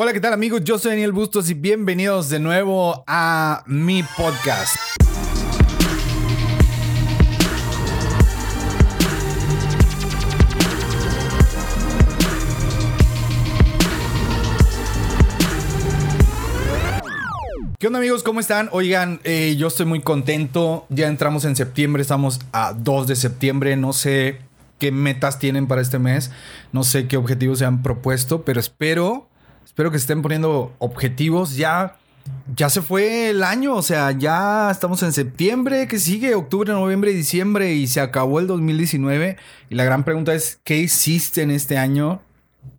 Hola, ¿qué tal amigos? Yo soy Daniel Bustos y bienvenidos de nuevo a mi podcast. ¿Qué onda amigos? ¿Cómo están? Oigan, eh, yo estoy muy contento. Ya entramos en septiembre, estamos a 2 de septiembre. No sé qué metas tienen para este mes, no sé qué objetivos se han propuesto, pero espero, espero que estén poniendo objetivos. Ya, ya se fue el año, o sea, ya estamos en septiembre, que sigue octubre, noviembre diciembre y se acabó el 2019. Y la gran pregunta es, ¿qué hiciste en este año?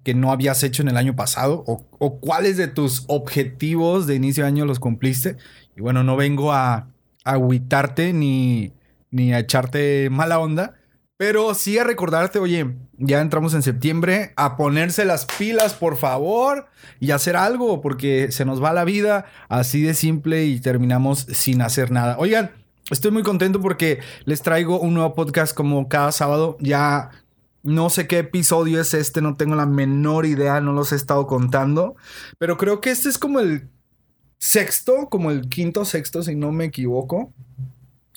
que no habías hecho en el año pasado o, cuáles de tus objetivos de inicio de año los cumpliste. Y bueno, no vengo a, agüitarte ni, ni a echarte mala onda, pero sí a recordarte, oye, ya entramos en septiembre, a ponerse las pilas, por favor, y hacer algo, porque se nos va la vida así de simple y terminamos sin hacer nada. Oigan, estoy muy contento porque les traigo un nuevo podcast como cada sábado. Ya no sé qué episodio es este, no tengo la menor idea, no los he estado contando, pero creo que este es como el sexto, como el quinto sexto, si no me equivoco,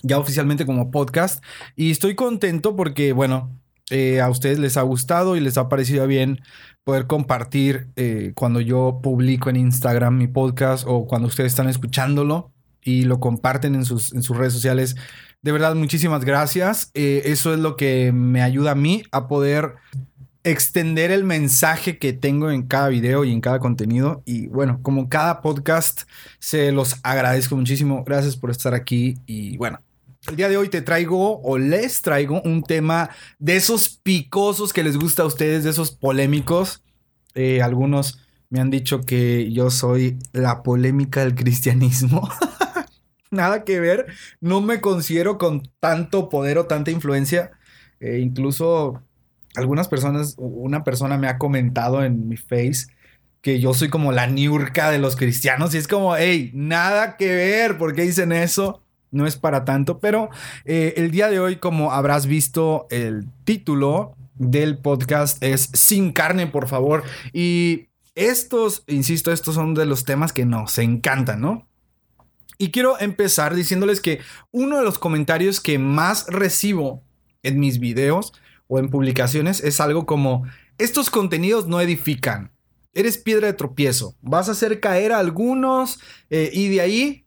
ya oficialmente como podcast. Y estoy contento porque, bueno, eh, a ustedes les ha gustado y les ha parecido bien poder compartir eh, cuando yo publico en Instagram mi podcast o cuando ustedes están escuchándolo y lo comparten en sus, en sus redes sociales de verdad, muchísimas gracias. Eh, eso es lo que me ayuda a mí a poder extender el mensaje que tengo en cada video y en cada contenido. Y bueno, como cada podcast, se los agradezco muchísimo. Gracias por estar aquí. Y bueno, el día de hoy te traigo o les traigo un tema de esos picosos que les gusta a ustedes, de esos polémicos. Eh, algunos me han dicho que yo soy la polémica del cristianismo. nada que ver. No me considero con tanto poder o tanta influencia. Eh, incluso algunas personas, una persona me ha comentado en mi face que yo soy como la niurca de los cristianos y es como, hey, nada que ver, ¿por qué dicen eso? No es para tanto, pero eh, el día de hoy, como habrás visto, el título del podcast es Sin carne, por favor. Y estos, insisto, estos son de los temas que nos encantan, ¿no? Y quiero empezar diciéndoles que uno de los comentarios que más recibo en mis videos o en publicaciones es algo como, estos contenidos no edifican, eres piedra de tropiezo, vas a hacer caer a algunos eh, y de ahí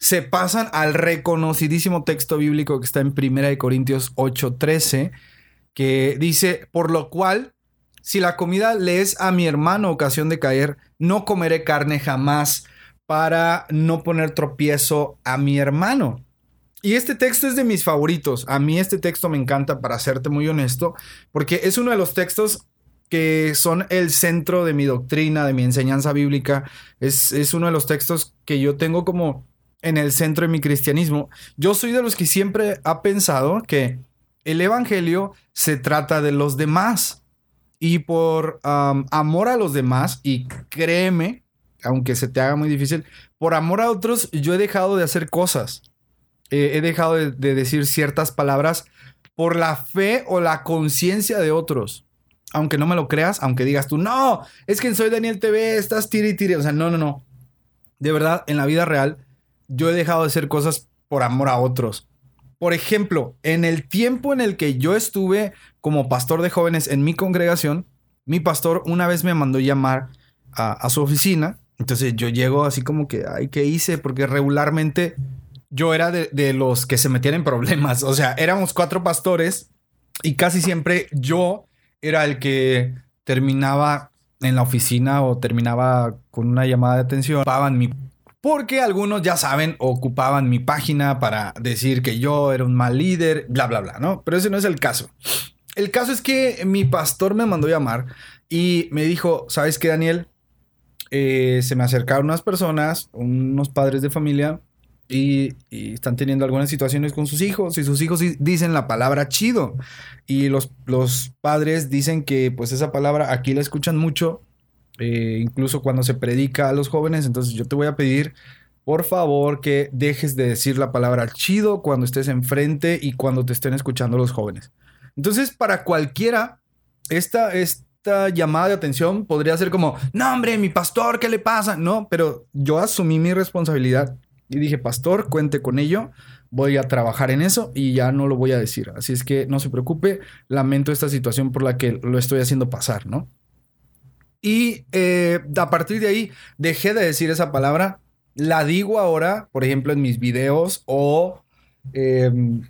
se pasan al reconocidísimo texto bíblico que está en 1 Corintios 8:13, que dice, por lo cual, si la comida le es a mi hermano ocasión de caer, no comeré carne jamás para no poner tropiezo a mi hermano. Y este texto es de mis favoritos. A mí este texto me encanta, para serte muy honesto, porque es uno de los textos que son el centro de mi doctrina, de mi enseñanza bíblica. Es, es uno de los textos que yo tengo como en el centro de mi cristianismo. Yo soy de los que siempre ha pensado que el Evangelio se trata de los demás. Y por amor a los demás, y créeme aunque se te haga muy difícil, por amor a otros, yo he dejado de hacer cosas. he dejado de, decir ciertas palabras por la fe o la conciencia de otros. Aunque no me lo creas, aunque digas tú, no, es que soy Daniel TV, estás tiri tiri. O sea, no, no, no. De verdad, en la vida real, yo he dejado de hacer cosas por amor a otros. Por ejemplo, en el tiempo en el que yo estuve como pastor de jóvenes en mi congregación, mi pastor una vez me mandó llamar a su oficina entonces yo llego así como que, ay, ¿qué hice? Porque regularmente yo era de, los que se metían en problemas. O sea, éramos cuatro pastores y casi siempre yo era el que terminaba en la oficina o terminaba con una llamada de atención. Ocupaban mi porque algunos ya saben, ocupaban mi página para decir que yo era un mal líder, bla, bla, bla, ¿no? Pero ese no es el caso. El caso es que mi pastor me mandó llamar y me dijo, ¿sabes qué, Daniel? Eh, se me acercaron unas personas, unos padres de familia, y, están teniendo algunas situaciones con sus hijos, y sus hijos dicen la palabra chido. Y los, los padres dicen que pues esa palabra aquí la escuchan mucho, eh, incluso cuando se predica a los jóvenes. Entonces yo te voy a pedir, por favor, que dejes de decir la palabra chido cuando estés enfrente y cuando te estén escuchando los jóvenes. Entonces, para cualquiera, esta es cierta llamada de atención, podría ser como, no, hombre, mi pastor, ¿qué le pasa? No, pero yo asumí mi responsabilidad y dije, pastor, cuente con ello, voy a trabajar en eso y ya no lo voy a decir. Así es que no se preocupe, lamento esta situación por la que lo estoy haciendo pasar, ¿no? Y eh, a partir de ahí dejé de decir esa palabra, la digo ahora, por ejemplo, en mis videos o... Em,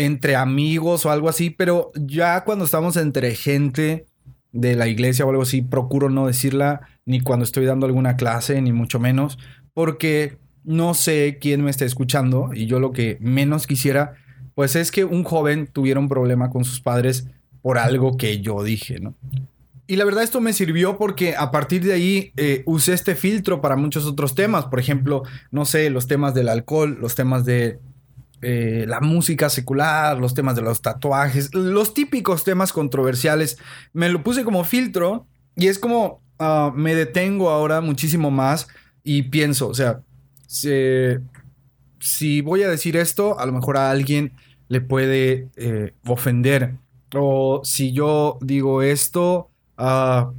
entre amigos o algo así, pero ya cuando estamos entre gente de la iglesia o algo así, procuro no decirla ni cuando estoy dando alguna clase, ni mucho menos, porque no sé quién me está escuchando y yo lo que menos quisiera, pues es que un joven tuviera un problema con sus padres por algo que yo dije, ¿no? Y la verdad esto me sirvió porque a partir de ahí eh, usé este filtro para muchos otros temas, por ejemplo, no sé, los temas del alcohol, los temas de eh, la música secular, los temas de los tatuajes, los típicos temas controversiales. Me lo puse como filtro y es como ah, me detengo ahora muchísimo más y pienso, o sea, si, voy a decir esto, a lo mejor a alguien le puede eh, ofender. O si yo digo esto, a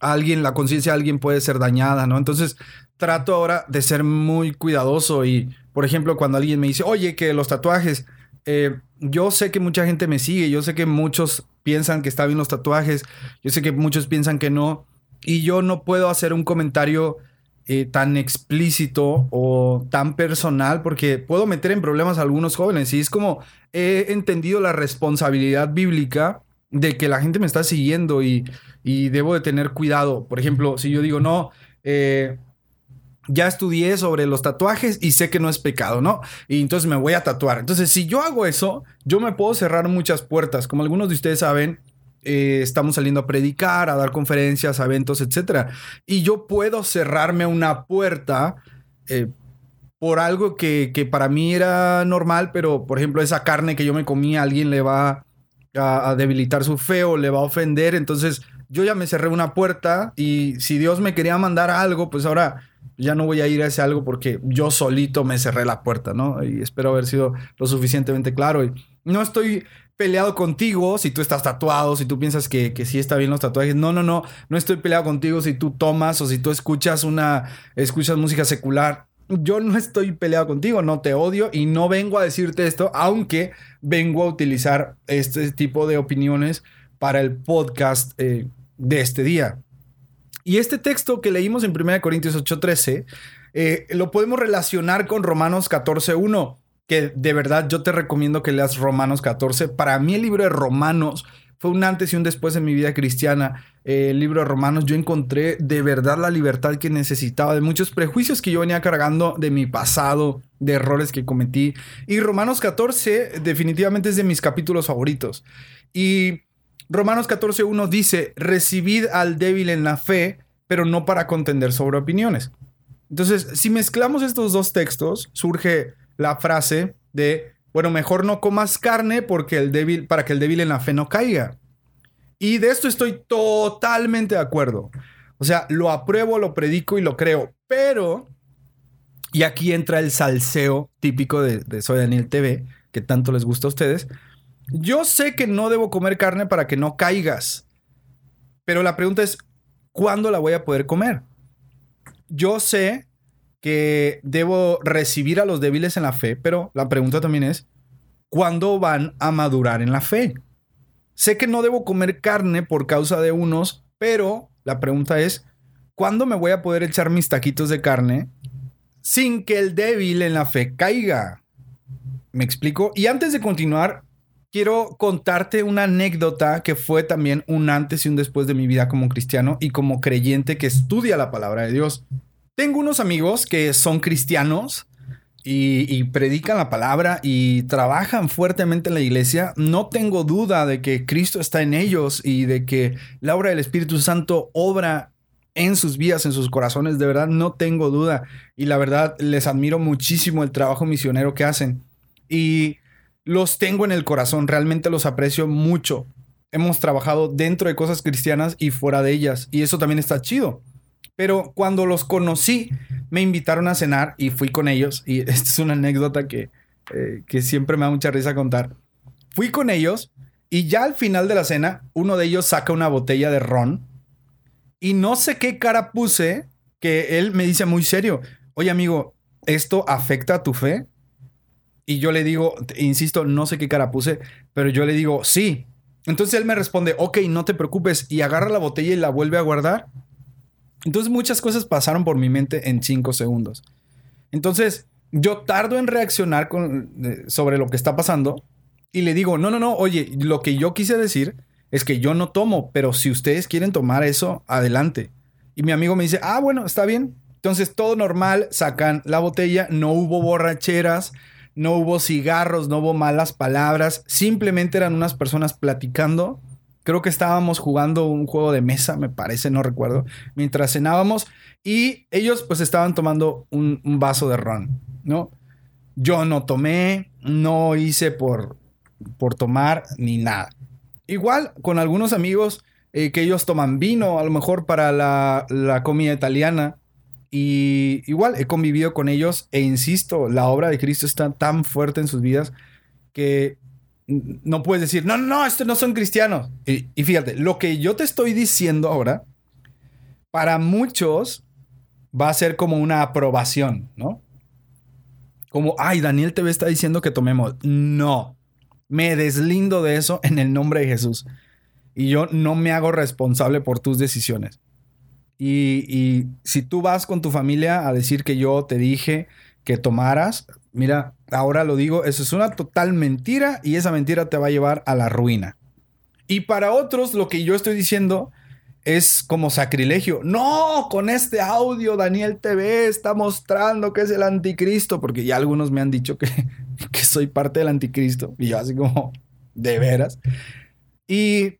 alguien, la conciencia de alguien puede ser dañada, ¿no? Entonces trato ahora de ser muy cuidadoso y por ejemplo, cuando alguien me dice, oye, que los tatuajes, eh, yo sé que mucha gente me sigue, yo sé que muchos piensan que está bien los tatuajes, yo sé que muchos piensan que no, y yo no puedo hacer un comentario eh, tan explícito o tan personal porque puedo meter en problemas a algunos jóvenes y es como he entendido la responsabilidad bíblica de que la gente me está siguiendo y, y debo de tener cuidado. Por ejemplo, si yo digo, no, eh, ya estudié sobre los tatuajes y sé que no es pecado, ¿no? Y entonces me voy a tatuar. Entonces, si yo hago eso, yo me puedo cerrar muchas puertas. Como algunos de ustedes saben, eh, estamos saliendo a predicar, a dar conferencias, a eventos, etc. Y yo puedo cerrarme una puerta eh, por algo que, que, para mí era normal, pero por ejemplo, esa carne que yo me comí, alguien le va a, debilitar su fe o le va a ofender. Entonces, yo ya me cerré una puerta y si Dios me quería mandar algo, pues ahora ya no voy a ir a ese algo porque yo solito me cerré la puerta, ¿no? Y espero haber sido lo suficientemente claro. Y no estoy peleado contigo si tú estás tatuado, si tú piensas que, que sí está bien los tatuajes. No, no, no. No estoy peleado contigo si tú tomas o si tú escuchas una, escuchas música secular. Yo no estoy peleado contigo, no te odio y no vengo a decirte esto, aunque vengo a utilizar este tipo de opiniones para el podcast eh, de este día. Y este texto que leímos en 1 Corintios 8:13 eh, lo podemos relacionar con Romanos 14:1, que de verdad yo te recomiendo que leas Romanos 14. Para mí el libro de Romanos fue un antes y un después en mi vida cristiana. Eh, el libro de Romanos yo encontré de verdad la libertad que necesitaba de muchos prejuicios que yo venía cargando de mi pasado, de errores que cometí. Y Romanos 14 definitivamente es de mis capítulos favoritos. Y Romanos 14.1 dice, recibid al débil en la fe, pero no para contender sobre opiniones. Entonces, si mezclamos estos dos textos, surge la frase de, bueno, mejor no comas carne porque el débil, para que el débil en la fe no caiga. Y de esto estoy totalmente de acuerdo. O sea, lo apruebo, lo predico y lo creo. Pero, y aquí entra el salseo típico de, de Soy Daniel TV, que tanto les gusta a ustedes. Yo sé que no debo comer carne para que no caigas. Pero la pregunta es, ¿cuándo la voy a poder comer? Yo sé que debo recibir a los débiles en la fe, pero la pregunta también es, ¿cuándo van a madurar en la fe? Sé que no debo comer carne por causa de unos, pero la pregunta es, ¿cuándo me voy a poder echar mis taquitos de carne sin que el débil en la fe caiga? ¿Me explico? Y antes de continuar, quiero contarte una anécdota que fue también un antes y un después de mi vida como cristiano y como creyente que estudia la palabra de Dios. Tengo unos amigos que son cristianos y, predican la palabra y trabajan fuertemente en la iglesia. No tengo duda de que Cristo está en ellos y de que la obra del Espíritu Santo obra en sus vidas, en sus corazones. De verdad, no tengo duda. Y la verdad, les admiro muchísimo el trabajo misionero que hacen. Y los tengo en el corazón, realmente los aprecio mucho. Hemos trabajado dentro de cosas cristianas y fuera de ellas, y eso también está chido. Pero cuando los conocí, me invitaron a cenar y fui con ellos, y esta es una anécdota que, eh, que siempre me da mucha risa contar. Fui con ellos Y ya al final de la cena, uno de ellos saca una botella de ron y no sé qué cara puse que él me dice muy serio, oye amigo, ¿esto afecta a tu fe? Y yo le digo, insisto, no sé qué cara puse, pero yo le digo, sí. Entonces él me responde, ok, no te preocupes, y agarra la botella y la vuelve a guardar. Entonces muchas cosas pasaron por mi mente en cinco segundos. Entonces yo tardo en reaccionar con, sobre lo que está pasando y le digo, no, no, no, oye, lo que yo quise decir es que yo no tomo, pero si ustedes quieren tomar eso, adelante. Y mi amigo me dice, ah, bueno, está bien. Entonces todo normal, sacan la botella, no hubo borracheras, no hubo cigarros, no hubo malas palabras, simplemente eran unas personas platicando. Creo que estábamos jugando un juego de mesa, me parece, no recuerdo, mientras cenábamos y ellos pues estaban tomando un, vaso de ron, ¿no? Yo no tomé, no hice por, por tomar ni nada. Igual con algunos amigos eh, que ellos toman vino, a lo mejor para la, la comida italiana. Y igual he convivido con ellos e insisto, la obra de Cristo está tan fuerte en sus vidas que no puedes decir, no, no, estos no son cristianos. Y, y, fíjate, lo que yo te estoy diciendo ahora, para muchos va a ser como una aprobación, ¿no? Como, ay, Daniel TV está diciendo que tomemos. No, me deslindo de eso en el nombre de Jesús. Y yo no me hago responsable por tus decisiones. Y, si tú vas con tu familia a decir que yo te dije que tomaras, mira, ahora lo digo, eso es una total mentira y esa mentira te va a llevar a la ruina. Y para otros, lo que yo estoy diciendo es como sacrilegio. No, con este audio Daniel TV está mostrando que es el anticristo, porque ya algunos me han dicho que, que soy parte del anticristo. Y yo así como, de veras. Y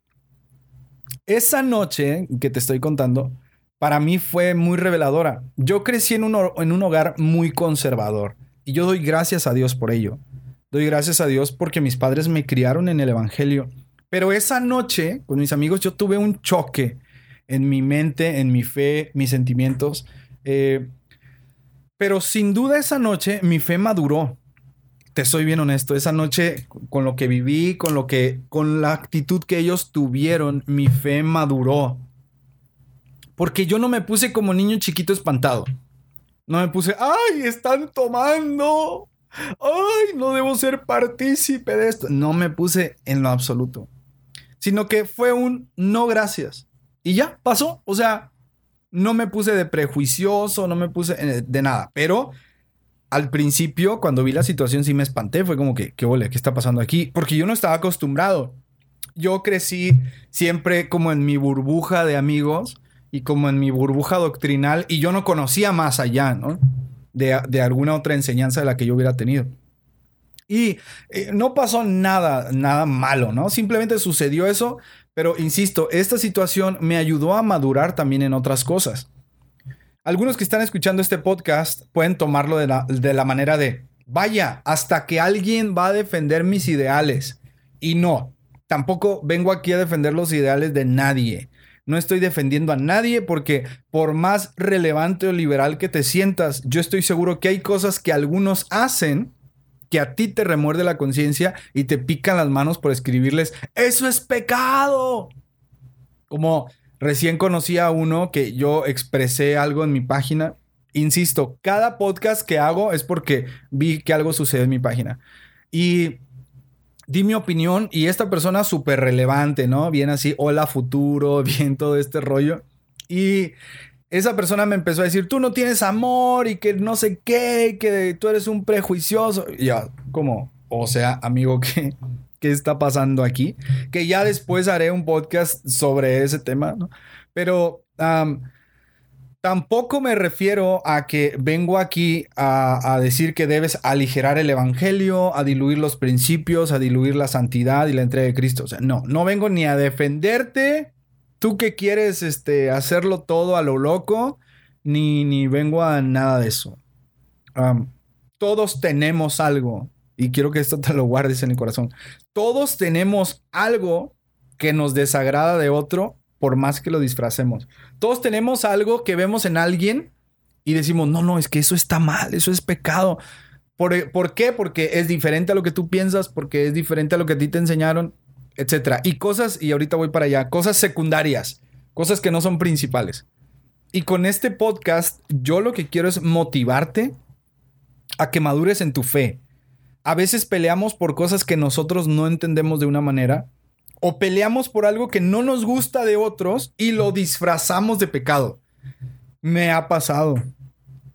esa noche que te estoy contando, para mí fue muy reveladora. Yo crecí en un, en un hogar muy conservador y yo doy gracias a Dios por ello. Doy gracias a Dios porque mis padres me criaron en el Evangelio. Pero esa noche, con mis amigos, yo tuve un choque en mi mente, en mi fe, mis sentimientos. Eh, pero sin duda esa noche mi fe maduró te soy bien honesto, esa noche con lo que viví, con lo que, con la actitud que ellos tuvieron, mi fe maduró. Porque yo no me puse como niño chiquito espantado. No me puse, ay, están tomando. Ay, no debo ser partícipe de esto. No me puse en lo absoluto. Sino que fue un no gracias. Y ya pasó. O sea, no me puse de prejuicioso, no me puse de nada. Pero al principio, cuando vi la situación, sí me espanté. Fue como que, ¿qué ole? ¿Qué está pasando aquí? Porque yo no estaba acostumbrado. Yo crecí siempre como en mi burbuja de amigos y como en mi burbuja doctrinal y yo no conocía más allá. De, de alguna otra enseñanza de la que yo hubiera tenido. Y eh, no pasó nada, nada malo, ¿no? Simplemente sucedió eso, pero insisto, esta situación me ayudó a madurar también en otras cosas. Algunos que están escuchando este podcast pueden tomarlo de la, manera de, vaya, hasta que alguien va a defender mis ideales. Y no, tampoco vengo aquí a defender los ideales de nadie. No estoy defendiendo a nadie porque por más relevante o liberal que te sientas, yo estoy seguro que hay cosas que algunos hacen que a ti te remuerde la conciencia y te pican las manos por escribirles, eso es pecado. Como Recién conocí a uno que yo expresé algo en mi página. Insisto, cada podcast que hago es porque vi que algo sucede en mi página. Y di mi opinión y esta persona súper relevante, ¿no? Bien así, hola futuro, bien todo este rollo. Y esa persona me empezó a decir, tú no tienes amor y que no sé qué, que tú eres un prejuicioso. Ya, como, o sea, amigo, que qué está pasando aquí, que ya después haré un podcast sobre ese tema, ¿no? Pero tampoco me refiero a que vengo aquí a, a, decir que debes aligerar el evangelio, a diluir los principios, a diluir la santidad y la entrega de Cristo. O sea, no, no vengo ni a defenderte, tú que quieres este, hacerlo todo a lo loco, ni, ni vengo a nada de eso. todos tenemos algo y quiero que esto te lo guardes en el corazón. Todos tenemos algo que nos desagrada de otro por más que lo disfracemos. Todos tenemos algo que vemos en alguien y decimos, no, no, es que eso está mal, eso es pecado. ¿Por, ¿Por, qué? Porque es diferente a lo que tú piensas, porque es diferente a lo que a ti te enseñaron. etcétera. Y cosas, y ahorita voy para allá, cosas secundarias, cosas que no son principales. Y con este podcast, yo lo que quiero es motivarte a que madures en tu fe. A veces peleamos por cosas que nosotros no entendemos de una manera o peleamos por algo que no nos gusta de otros y lo disfrazamos de pecado. Me ha pasado.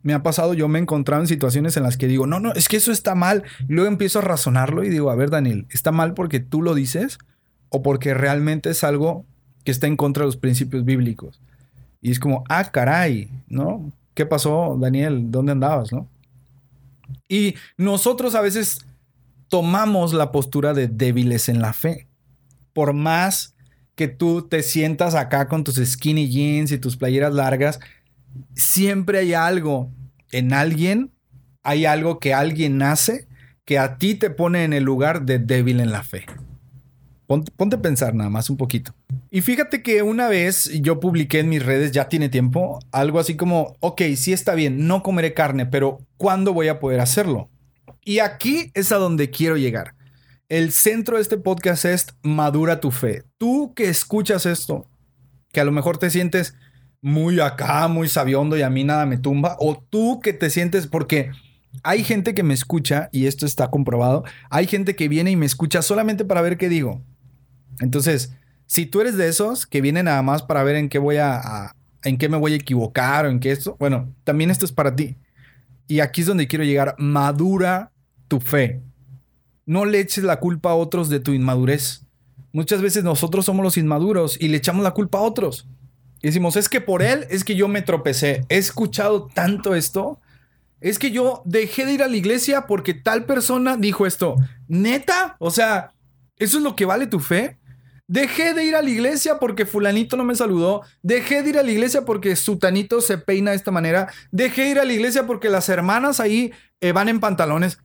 Me ha pasado, yo me he encontrado en situaciones en las que digo, no, no, es que eso está mal. Y luego empiezo a razonarlo y digo, a ver, Daniel, ¿está mal porque tú lo dices o porque realmente es algo que está en contra de los principios bíblicos? Y es como, ah, caray, ¿no? ¿Qué pasó, Daniel? ¿Dónde andabas, no? Y nosotros a veces tomamos la postura de débiles en la fe. Por más que tú te sientas acá con tus skinny jeans y tus playeras largas, siempre hay algo en alguien, hay algo que alguien hace que a ti te pone en el lugar de débil en la fe. Ponte, a pensar nada más un poquito. Y fíjate que una vez yo publiqué en mis redes, ya tiene tiempo, algo así como, ok, sí está bien, no comeré carne, pero ¿cuándo voy a poder hacerlo? Y aquí es a donde quiero llegar. El centro de este podcast es madura tu fe. Tú que escuchas esto, que a lo mejor te sientes muy acá, muy sabiondo y a mí nada me tumba, o tú que te sientes porque hay gente que me escucha y esto está comprobado, hay gente que viene y me escucha solamente para ver qué digo. Entonces, si tú eres de esos que vienen nada más para ver en qué voy a, en qué me voy a equivocar o en qué esto, bueno, también esto es para ti. Y aquí es donde quiero llegar, madura tu fe. No le eches la culpa a otros de tu inmadurez. Muchas veces nosotros somos los inmaduros y le echamos la culpa a otros. Y decimos, es que por él es que yo me tropecé. He escuchado tanto esto. Es que yo dejé de ir a la iglesia porque tal persona dijo esto. Neta, o sea, ¿eso es lo que vale tu fe? Dejé de ir a la iglesia porque fulanito no me saludó. Dejé de ir a la iglesia porque sutanito se peina de esta manera. Dejé de ir a la iglesia porque las hermanas ahí eh, van en pantalones.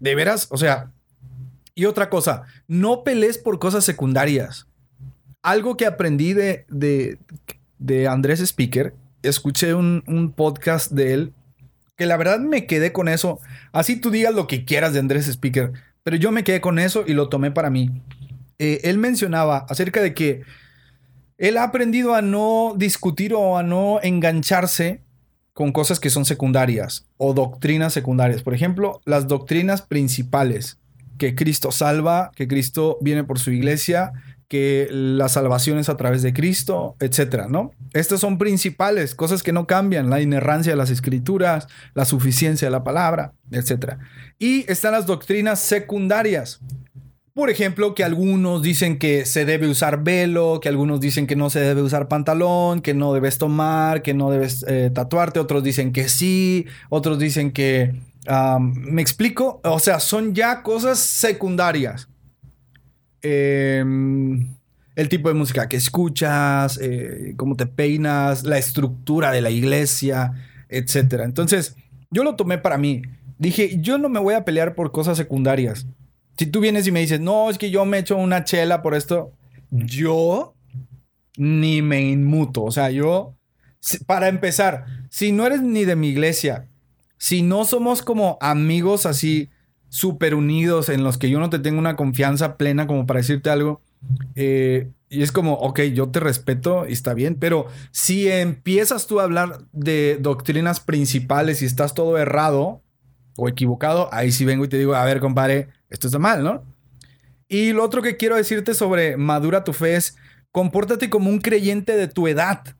De veras, o sea. Y otra cosa, no pelees por cosas secundarias. Algo que aprendí de, de, Andrés Speaker, escuché un, podcast de él que la verdad me quedé con eso. Así tú digas lo que quieras de Andrés Speaker, pero yo me quedé con eso y lo tomé para mí. Eh, él mencionaba acerca de que él ha aprendido a no discutir o a no engancharse con cosas que son secundarias o doctrinas secundarias. Por ejemplo, las doctrinas principales, que Cristo salva, que Cristo viene por su iglesia, que la salvación es a través de Cristo, etcétera, ¿no? Estas son principales, cosas que no cambian, la inerrancia de las escrituras, la suficiencia de la palabra, etcétera. Y están las doctrinas secundarias, por ejemplo, que algunos dicen que se debe usar velo, que algunos dicen que no se debe usar pantalón, que no debes tomar, que no debes eh, tatuarte, otros dicen que sí, otros dicen que... ¿Me explico? O sea, son ya cosas secundarias. Em, el tipo de música que escuchas, eh, cómo te peinas, la estructura de la iglesia, etc. Entonces, yo lo tomé para mí. Dije, yo no me voy a pelear por cosas secundarias. Si tú vienes y me dices, no, es que yo me echo una chela por esto, yo ni me inmuto. O sea, yo, para empezar, si no eres ni de mi iglesia, si no somos como amigos así súper unidos en los que yo no te tengo una confianza plena como para decirte algo, eh, y es como, ok, yo te respeto y está bien, pero si empiezas tú a hablar de doctrinas principales y estás todo errado o equivocado, ahí sí vengo y te digo, a ver, compadre, esto está mal, ¿no? Y lo otro que quiero decirte sobre madura tu fe es, compórtate como un creyente de tu edad.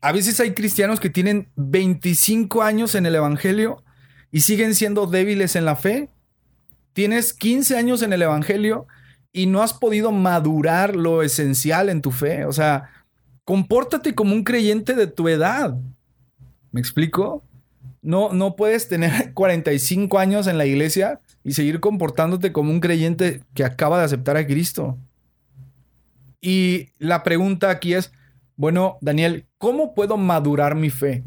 A veces hay cristianos que tienen 25 años en el Evangelio y siguen siendo débiles en la fe. Tienes 15 años en el Evangelio y no has podido madurar lo esencial en tu fe. O sea, compórtate como un creyente de tu edad. ¿Me explico? No, no puedes tener 45 años en la iglesia y seguir comportándote como un creyente que acaba de aceptar a Cristo. Y la pregunta aquí es, bueno, Daniel, ¿cómo puedo madurar mi fe?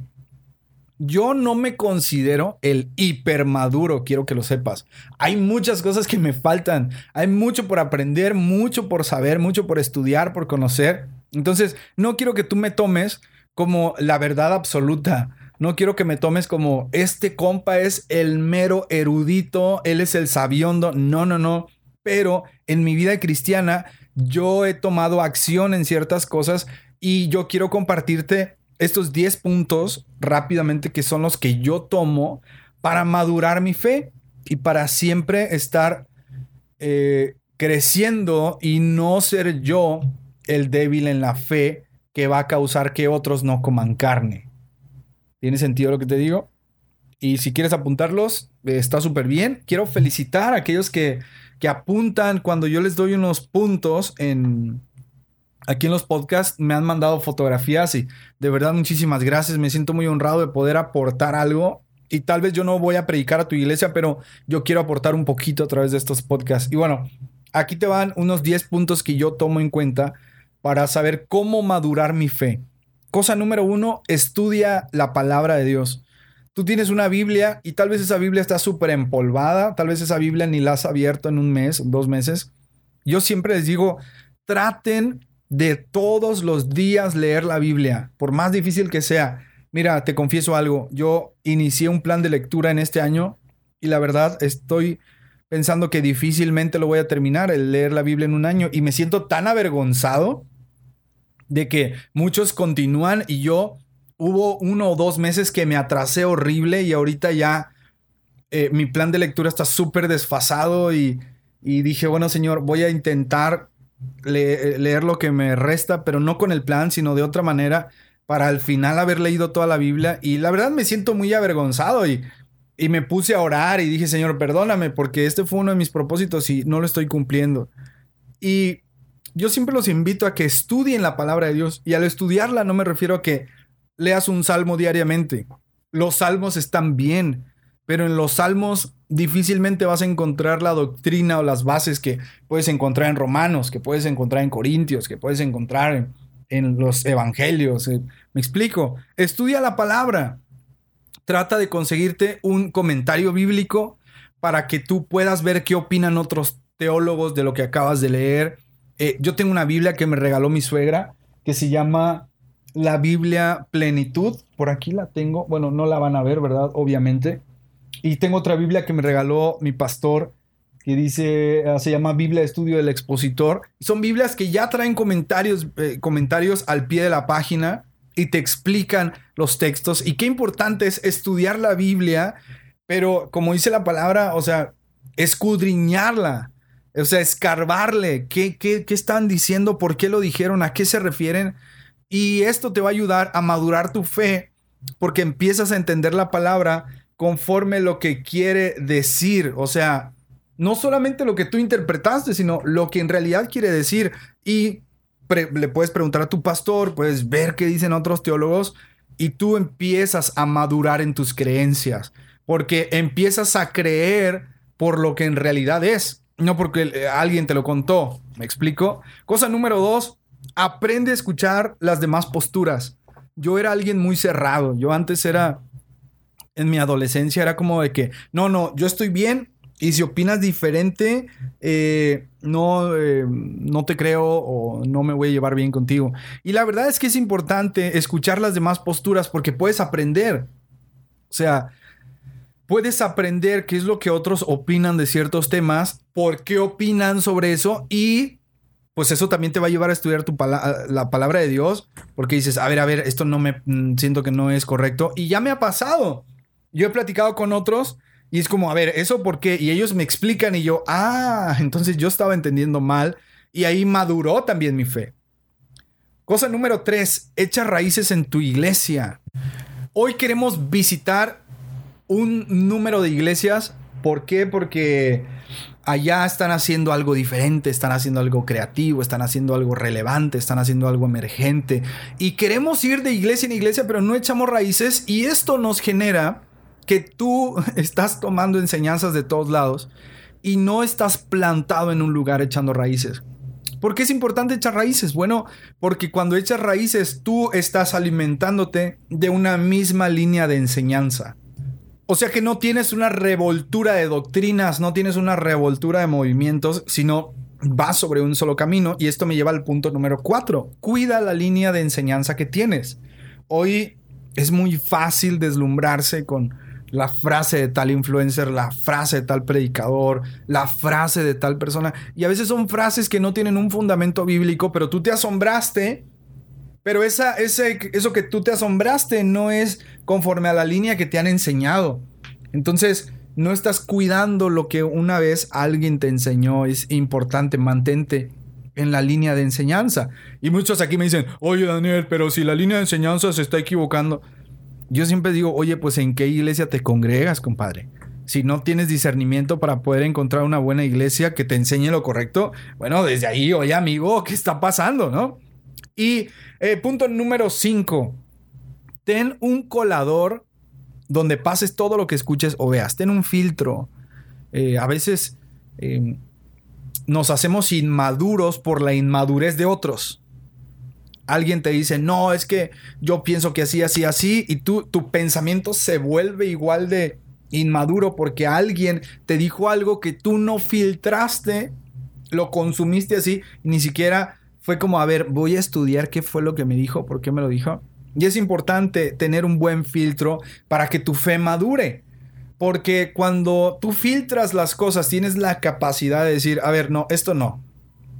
Yo no me considero el hipermaduro, quiero que lo sepas. Hay muchas cosas que me faltan. Hay mucho por aprender, mucho por saber, mucho por estudiar, por conocer. Entonces, no quiero que tú me tomes como la verdad absoluta. No quiero que me tomes como este compa es el mero erudito, él es el sabiondo. No, no, no. Pero en mi vida cristiana yo he tomado acción en ciertas cosas y yo quiero compartirte estos 10 puntos rápidamente que son los que yo tomo para madurar mi fe y para siempre estar eh, creciendo y no ser yo el débil en la fe que va a causar que otros no coman carne. ¿Tiene sentido lo que te digo? Y si quieres apuntarlos, está súper bien. Quiero felicitar a aquellos que, que apuntan cuando yo les doy unos puntos en, aquí en los podcasts me han mandado fotografías y de verdad muchísimas gracias. Me siento muy honrado de poder aportar algo. Y tal vez yo no voy a predicar a tu iglesia, pero yo quiero aportar un poquito a través de estos podcasts. Y bueno, aquí te van unos 10 puntos que yo tomo en cuenta para saber cómo madurar mi fe. Cosa número uno, estudia la palabra de Dios. Tú tienes una Biblia y tal vez esa Biblia está súper empolvada, tal vez esa Biblia ni la has abierto en un mes, dos meses. Yo siempre les digo, traten de todos los días leer la Biblia, por más difícil que sea. Mira, te confieso algo, yo inicié un plan de lectura en este año y la verdad estoy pensando que difícilmente lo voy a terminar, el leer la Biblia en un año, y me siento tan avergonzado de que muchos continúan y yo hubo uno o dos meses que me atrasé horrible y ahorita ya eh, mi plan de lectura está súper desfasado y, y dije, bueno, señor, voy a intentar leer lo que me resta, pero no con el plan, sino de otra manera, para al final haber leído toda la Biblia. Y la verdad me siento muy avergonzado y, y me puse a orar y dije, Señor, perdóname, porque este fue uno de mis propósitos y no lo estoy cumpliendo. Y yo siempre los invito a que estudien la palabra de Dios. Y al estudiarla no me refiero a que leas un salmo diariamente. Los salmos están bien, pero en los salmos difícilmente vas a encontrar la doctrina o las bases que puedes encontrar en Romanos, que puedes encontrar en Corintios, que puedes encontrar en, los evangelios. Eh, me explico. Estudia la palabra. Trata de conseguirte un comentario bíblico para que tú puedas ver qué opinan otros teólogos de lo que acabas de leer. Eh, yo tengo una Biblia que me regaló mi suegra que se llama la Biblia Plenitud. Por aquí la tengo. Bueno, no la van a ver, ¿verdad? Obviamente y tengo otra Biblia que me regaló mi pastor, que dice, ah, se llama Biblia de Estudio del Expositor. Son Biblias que ya traen comentarios, eh, comentarios al pie de la página y te explican los textos. Y qué importante es estudiar la Biblia, pero como dice la palabra, o sea, escudriñarla. O sea, escarbarle, ¿qué, qué, qué están diciendo? ¿Por qué lo dijeron? ¿A qué se refieren? Y esto te va a ayudar a madurar tu fe porque empiezas a entender la palabra conforme lo que quiere decir. O sea, no solamente lo que tú interpretaste, sino lo que en realidad quiere decir. Y le puedes preguntar a tu pastor, puedes ver qué dicen otros teólogos y tú empiezas a madurar en tus creencias, porque empiezas a creer por lo que en realidad es, no porque eh, alguien te lo contó. ¿Me explico? Cosa número dos, aprende a escuchar las demás posturas. Yo era alguien muy cerrado, yo antes era en mi adolescencia era como de que, no, no, yo estoy bien y si opinas diferente, eh, no, eh, no te creo o no me voy a llevar bien contigo. Y la verdad es que es importante escuchar las demás posturas porque puedes aprender. O sea, puedes aprender qué es lo que otros opinan de ciertos temas, por qué opinan sobre eso y pues eso también te va a llevar a estudiar tu la palabra de Dios, porque dices, a ver, a ver, esto no me mm, siento que no es correcto y ya me ha pasado yo he platicado con otros y es como, a ver, ¿eso por qué? Y ellos me explican y yo, ah, entonces yo estaba entendiendo mal y ahí maduró también mi fe. Cosa número tres, echa raíces en tu iglesia. Hoy queremos visitar un número de iglesias. ¿Por qué? Porque allá están haciendo algo diferente, están haciendo algo creativo, están haciendo algo relevante, están haciendo algo emergente. Y queremos ir de iglesia en iglesia, pero no echamos raíces y esto nos genera que tú estás tomando enseñanzas de todos lados y no estás plantado en un lugar echando raíces. ¿Por qué es importante echar raíces? Bueno, porque cuando echas raíces tú estás alimentándote de una misma línea de enseñanza. O sea que no tienes una revoltura de doctrinas, no tienes una revoltura de movimientos, sino vas sobre un solo camino. Y esto me lleva al punto número cuatro. Cuida la línea de enseñanza que tienes. Hoy es muy fácil deslumbrarse con la frase de tal influencer, la frase de tal predicador, la frase de tal persona. Y a veces son frases que no tienen un fundamento bíblico, pero tú te asombraste. Pero esa, ese, eso que tú te asombraste no es conforme a la línea que te han enseñado. Entonces, no estás cuidando lo que una vez alguien te enseñó. Es importante, mantente en la línea de enseñanza. Y muchos aquí me dicen, oye Daniel, pero si la línea de enseñanza se está equivocando. Yo siempre digo, oye, pues en qué iglesia te congregas, compadre. Si no tienes discernimiento para poder encontrar una buena iglesia que te enseñe lo correcto, bueno, desde ahí, oye amigo, ¿qué está pasando, no? Y eh, punto número 5, ten un colador donde pases todo lo que escuches o veas, ten un filtro. Eh, a veces em, nos hacemos inmaduros por la inmadurez de otros. Alguien te dice, no, es que yo pienso que así, así, así, y tú, tu pensamiento se vuelve igual de inmaduro porque alguien te dijo algo que tú no filtraste, lo consumiste así, ni siquiera fue como, a ver, voy a estudiar qué fue lo que me dijo, por qué me lo dijo. Y es importante tener un buen filtro para que tu fe madure. Porque cuando tú filtras las cosas, tienes la capacidad de decir, a ver, no, esto no,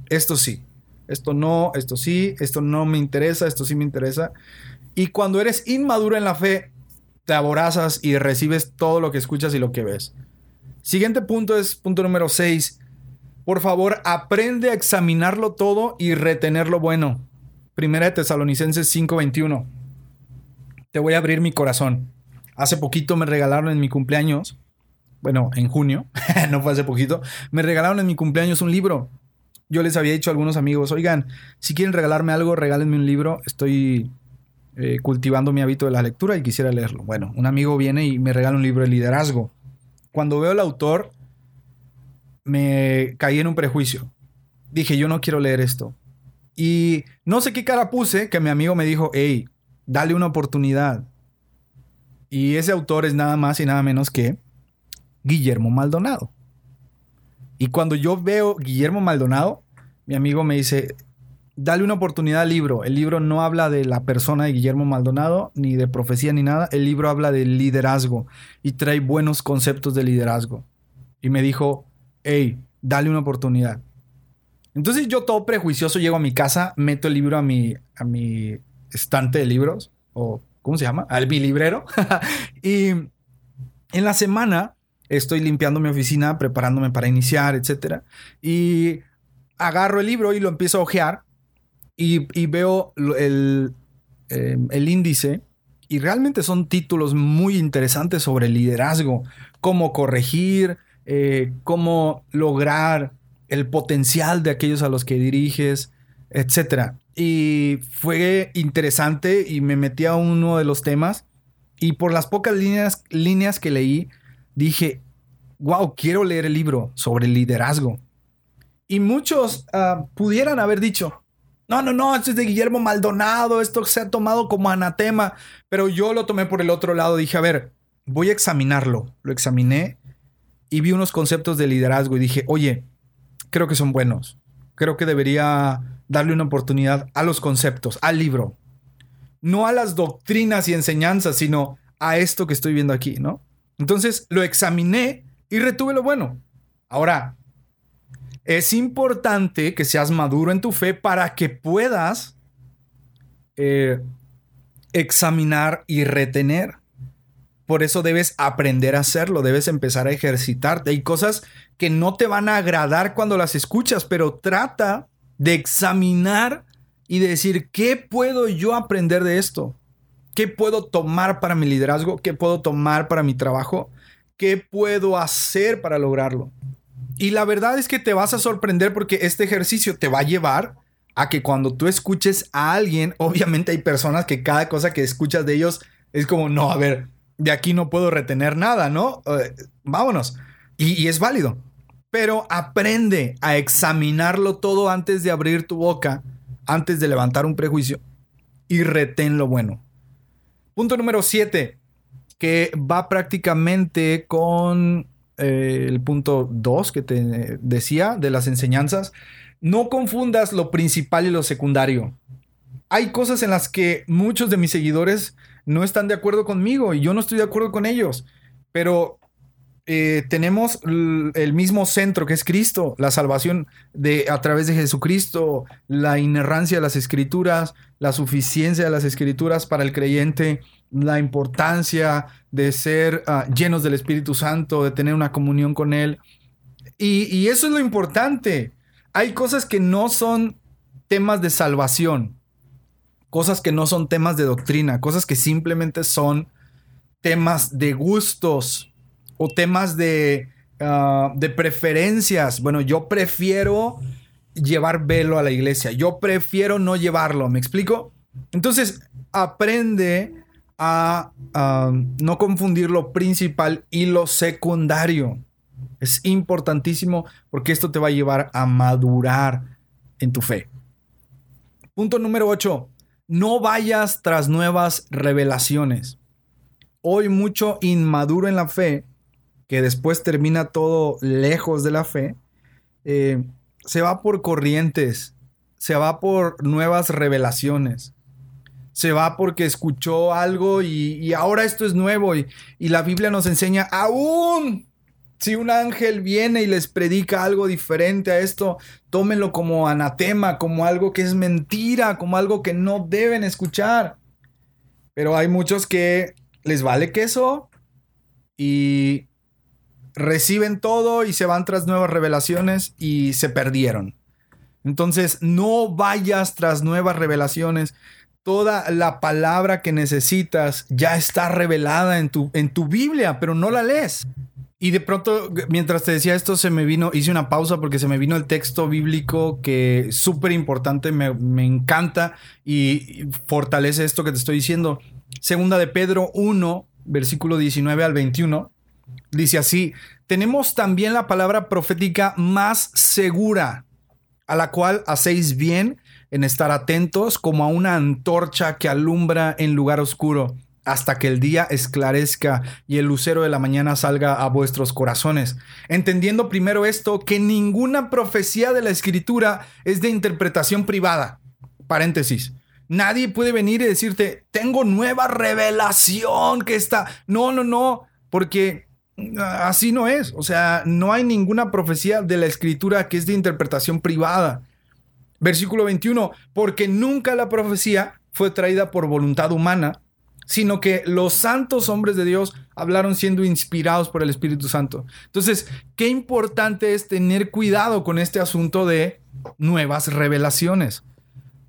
esto sí, esto no, esto sí, esto no me interesa, esto sí me interesa. Y cuando eres inmaduro en la fe, te aborazas y recibes todo lo que escuchas y lo que ves. Siguiente punto es punto número 6. Por favor, aprende a examinarlo todo y retener lo bueno. Primera de Tesalonicenses 5:21. Te voy a abrir mi corazón. Hace poquito me regalaron en mi cumpleaños, bueno, en junio, no fue hace poquito, me regalaron en mi cumpleaños un libro. Yo les había dicho a algunos amigos, oigan, si quieren regalarme algo, regálenme un libro. Estoy eh, cultivando mi hábito de la lectura y quisiera leerlo. Bueno, un amigo viene y me regala un libro de liderazgo. Cuando veo al autor, me caí en un prejuicio. Dije, yo no quiero leer esto. Y no sé qué cara puse que mi amigo me dijo, hey, dale una oportunidad. Y ese autor es nada más y nada menos que Guillermo Maldonado. Y cuando yo veo Guillermo Maldonado, mi amigo me dice, dale una oportunidad al libro. El libro no habla de la persona de Guillermo Maldonado, ni de profecía, ni nada. El libro habla de liderazgo y trae buenos conceptos de liderazgo. Y me dijo, hey, dale una oportunidad. Entonces yo todo prejuicioso llego a mi casa, meto el libro a mi, a mi estante de libros, o ¿cómo se llama? Al mi librero. y en la semana estoy limpiando mi oficina, preparándome para iniciar, etc. Y agarro el libro y lo empiezo a ojear y, veo el, em, el índice y realmente son títulos muy interesantes sobre liderazgo, cómo corregir, eh, cómo lograr el potencial de aquellos a los que diriges, etc. Y fue interesante y me metí a uno de los temas y por las pocas líneas, líneas que leí, dije, wow, quiero leer el libro sobre liderazgo. Y muchos ah, pudieran haber dicho, no, no, no, esto es de Guillermo Maldonado, esto se ha tomado como anatema, pero yo lo tomé por el otro lado, dije, a ver, voy a examinarlo. Lo examiné y vi unos conceptos de liderazgo y dije, oye, creo que son buenos. Creo que debería darle una oportunidad a los conceptos, al libro. No a las doctrinas y enseñanzas, sino a esto que estoy viendo aquí, ¿no? Entonces lo examiné y retuve lo bueno. Ahora, es importante que seas maduro en tu fe para que puedas eh, examinar y retener. Por eso debes aprender a hacerlo, debes empezar a ejercitarte. Hay cosas que no te van a agradar cuando las escuchas, pero trata de examinar y decir, ¿qué puedo yo aprender de esto? ¿Qué puedo tomar para mi liderazgo? ¿Qué puedo tomar para mi trabajo? ¿Qué puedo hacer para lograrlo? Y la verdad es que te vas a sorprender porque este ejercicio te va a llevar a que cuando tú escuches a alguien, obviamente hay personas que cada cosa que escuchas de ellos es como, no, a ver, de aquí no puedo retener nada, ¿no? Eh, vámonos. y es válido pero aprende a examinarlo todo antes de abrir tu boca, antes de levantar un prejuicio y retén lo bueno. Punto número 7, que va prácticamente con eh, el punto 2 que te decía de las enseñanzas. No confundas lo principal y lo secundario. Hay cosas en las que muchos de mis seguidores no están de acuerdo conmigo y yo no estoy de acuerdo con ellos. pero eh, tenemos el mismo centro que es Cristo, la salvación de, a través de Jesucristo, la inerrancia de las escrituras, la suficiencia de las escrituras para el creyente, la importancia de ser ah, llenos del Espíritu Santo, de tener una comunión con Él. Y, y eso es lo importante. Hay cosas que no son temas de salvación, cosas que no son temas de doctrina, cosas que simplemente son temas de gustos, o temas de, ah, de preferencias. Bueno, yo prefiero llevar velo a la iglesia. Yo prefiero no llevarlo. ¿Me explico? Entonces, aprende a no confundir lo principal y lo secundario. Es importantísimo porque esto te va a llevar a madurar en tu fe. Punto número 8. No vayas tras nuevas revelaciones. Hoy mucho inmaduro en la fe que después termina todo lejos de la fe, eh, se va por corrientes, se va por nuevas revelaciones, se va porque escuchó algo y, ahora esto es nuevo y, la Biblia nos enseña aún si un ángel viene y les predica algo diferente a esto, tómenlo como anatema, como algo que es mentira, como algo que no deben escuchar. Pero hay muchos que les vale queso y reciben todo y se van tras nuevas revelaciones y se perdieron. Entonces, no vayas tras nuevas revelaciones. Toda la palabra que necesitas ya está revelada en tu, en tu Biblia, pero no la lees. Y de pronto, mientras te decía esto, se me vino, hice una pausa porque se me vino el texto bíblico que es súper importante, me, me, encanta y fortalece esto que te estoy diciendo. Segunda de Pedro 1, versículo 19 al 21. Dice así, tenemos también la palabra profética más segura, a la cual hacéis bien en estar atentos como a una antorcha que alumbra en lugar oscuro, hasta que el día esclarezca y el lucero de la mañana salga a vuestros corazones. Entendiendo primero esto, que ninguna profecía de la escritura es de interpretación privada. Paréntesis. Nadie puede venir y decirte, tengo nueva revelación que está. No, no, no, porque así no es. O sea, no hay ninguna profecía de la escritura que es de interpretación privada. Versículo 21, porque nunca la profecía fue traída por voluntad humana, sino que los santos hombres de Dios hablaron siendo inspirados por el Espíritu Santo. Entonces, qué importante es tener cuidado con este asunto de nuevas revelaciones.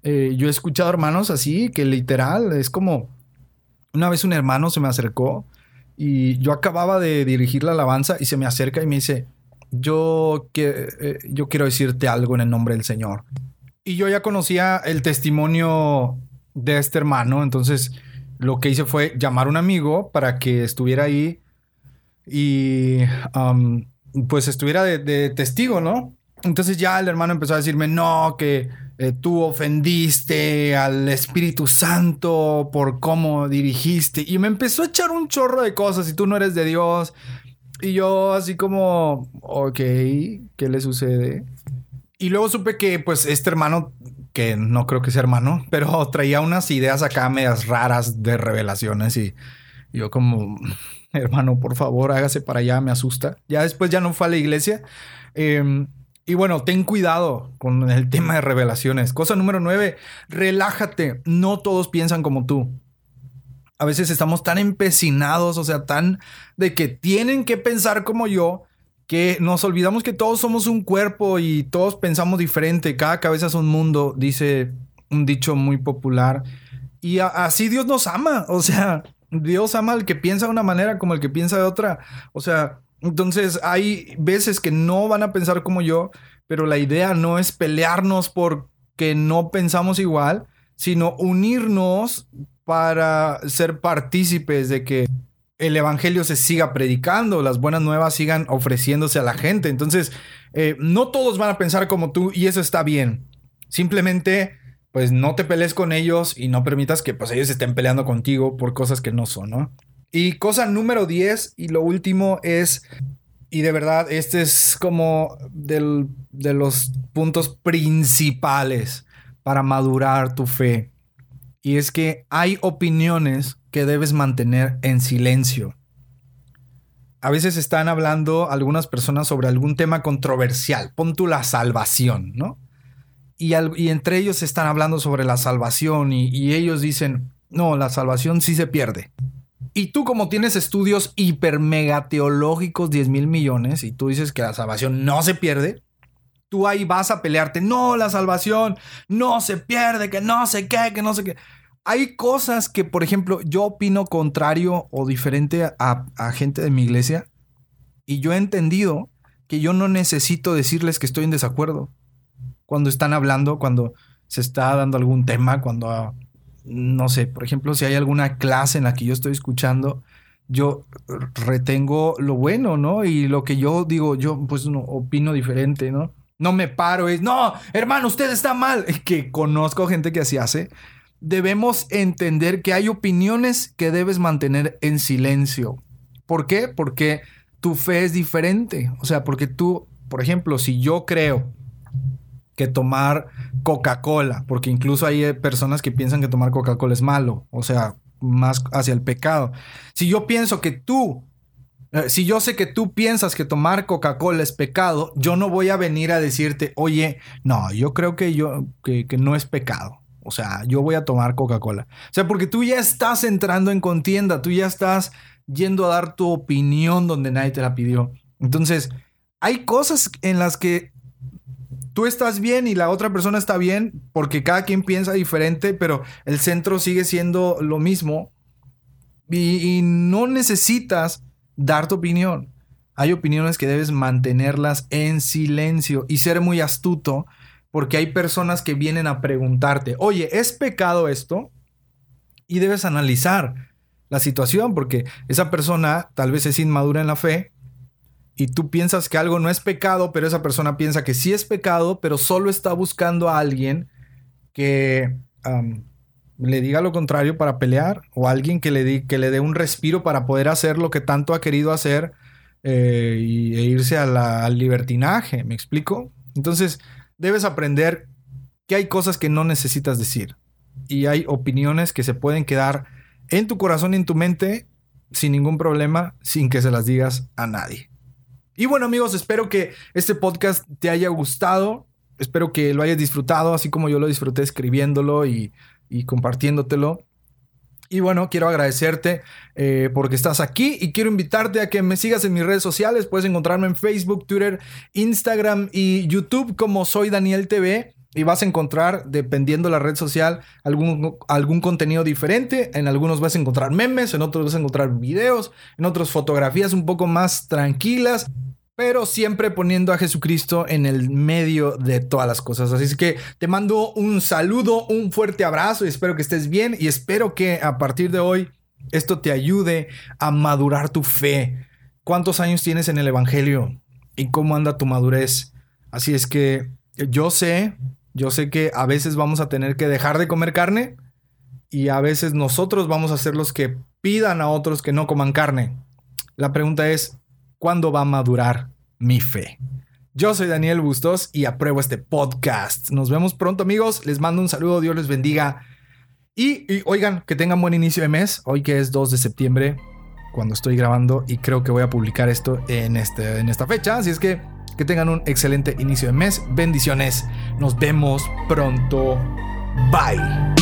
Eh, yo he escuchado hermanos así, que literal es como, una vez un hermano se me acercó y yo acababa de dirigir la alabanza y se me acerca y me dice, yo, que, eh, yo quiero decirte algo en el nombre del Señor. Y yo ya conocía el testimonio de este hermano, entonces lo que hice fue llamar a un amigo para que estuviera ahí y pues estuviera de, testigo, ¿no? Entonces ya el hermano empezó a decirme, no, que eh, tú ofendiste al Espíritu Santo por cómo dirigiste. Y me empezó a echar un chorro de cosas y tú no eres de Dios. Y yo así como, ok, ¿qué le sucede? Y luego supe que pues este hermano, que no creo que sea hermano, pero traía unas ideas acá medias raras de revelaciones y yo como, hermano, por favor, hágase para allá, me asusta. Ya después ya no fue a la iglesia. Eh, y bueno, ten cuidado con el tema de revelaciones. Cosa número nueve, relájate. No todos piensan como tú. A veces estamos tan empecinados, o sea, tan de que tienen que pensar como yo, que nos olvidamos que todos somos un cuerpo y todos pensamos diferente. Cada cabeza es un mundo, dice un dicho muy popular. Y así Dios nos ama. O sea, Dios ama al que piensa de una manera como el que piensa de otra. O sea, entonces hay veces que no van a pensar como yo, pero la idea no es pelearnos porque no pensamos igual, sino unirnos para ser partícipes de que el evangelio se siga predicando, las buenas nuevas sigan ofreciéndose a la gente. Entonces, eh, no todos van a pensar como tú y eso está bien. Simplemente, pues no te pelees con ellos y no permitas que pues ellos estén peleando contigo por cosas que no son, ¿no? Y cosa número 10 y lo último es, y de verdad, este es como de los puntos principales para madurar tu fe. Y es que hay opiniones que debes mantener en silencio. a veces están hablando algunas personas sobre algún tema controversial. Pon tú la salvación, ¿no? Y, y entre ellos están hablando sobre la salvación y, y ellos dicen, no, la salvación sí se pierde. Y tú como tienes estudios hiper mega teológicos, 10 mil millones, y tú dices que la salvación no se pierde, tú ahí vas a pelearte, no, la salvación no se pierde, que no sé qué, que no sé qué. Hay cosas que, por ejemplo, yo opino contrario o diferente a, a gente de mi iglesia, y yo he entendido que yo no necesito decirles que estoy en desacuerdo. Cuando están hablando, cuando se está dando algún tema, cuando no sé, por ejemplo, si hay alguna clase en la que yo estoy escuchando, yo retengo lo bueno, ¿no? Y lo que yo digo, yo pues no, opino diferente, ¿no? No me paro, es, no, hermano, usted está mal, que conozco gente que así hace. Debemos entender que hay opiniones que debes mantener en silencio. ¿Por qué? Porque tu fe es diferente. O sea, porque tú, por ejemplo, si yo creo que tomar Coca-Cola, porque incluso hay eh, personas que piensan que tomar Coca-Cola es malo, o sea, más hacia el pecado. Si yo pienso que tú, eh, si yo sé que tú piensas que tomar Coca-Cola es pecado, yo no voy a venir a decirte, oye, no, yo creo que yo, que, que no es pecado. O sea, yo voy a tomar Coca-Cola. O sea, porque tú ya estás entrando en contienda, tú ya estás yendo a dar tu opinión donde nadie te la pidió. Entonces, hay cosas en las que tú estás bien y la otra persona está bien porque cada quien piensa diferente, pero el centro sigue siendo lo mismo y, no necesitas dar tu opinión. Hay opiniones que debes mantenerlas en silencio y ser muy astuto porque hay personas que vienen a preguntarte, oye, ¿es pecado esto? Y debes analizar la situación porque esa persona tal vez es inmadura en la fe y tú piensas que algo no es pecado, pero esa persona piensa que sí es pecado, pero solo está buscando a alguien que le diga lo contrario para pelear o alguien que le, que le dé un respiro para poder hacer lo que tanto ha querido hacer eh, y, e irse al libertinaje. ¿Me explico? Entonces, debes aprender que hay cosas que no necesitas decir y hay opiniones que se pueden quedar en tu corazón y en tu mente sin ningún problema, sin que se las digas a nadie. Y bueno amigos, espero que este podcast te haya gustado. Espero que lo hayas disfrutado, así como yo lo disfruté escribiéndolo y, compartiéndotelo. Y bueno, quiero agradecerte eh, porque estás aquí y quiero invitarte a que me sigas en mis redes sociales. Puedes encontrarme en Facebook, Twitter, Instagram y YouTube como Soy Daniel TV y vas a encontrar, dependiendo de la red social, algún, algún contenido diferente. En algunos vas a encontrar memes, en otros vas a encontrar videos, en otros fotografías un poco más tranquilas, pero siempre poniendo a Jesucristo en el medio de todas las cosas. Así que te mando un saludo, un fuerte abrazo y espero que estés bien y espero que a partir de hoy esto te ayude a madurar tu fe. ¿Cuántos años tienes en el Evangelio? ¿Y cómo anda tu madurez? Así es que yo sé yo sé que a veces vamos a tener que dejar de comer carne y a veces nosotros vamos a ser los que pidan a otros que no coman carne. La pregunta es, ¿cuándo va a madurar mi fe? Yo soy Daniel Bustos y apruebo este podcast. Nos vemos pronto amigos, les mando un saludo, Dios les bendiga. Y, oigan, que tengan buen inicio de mes, hoy que es 2 de septiembre, cuando estoy grabando y creo que voy a publicar esto en, este, en esta fecha. Así es que que tengan un excelente inicio de mes. Bendiciones. Nos vemos pronto. Bye.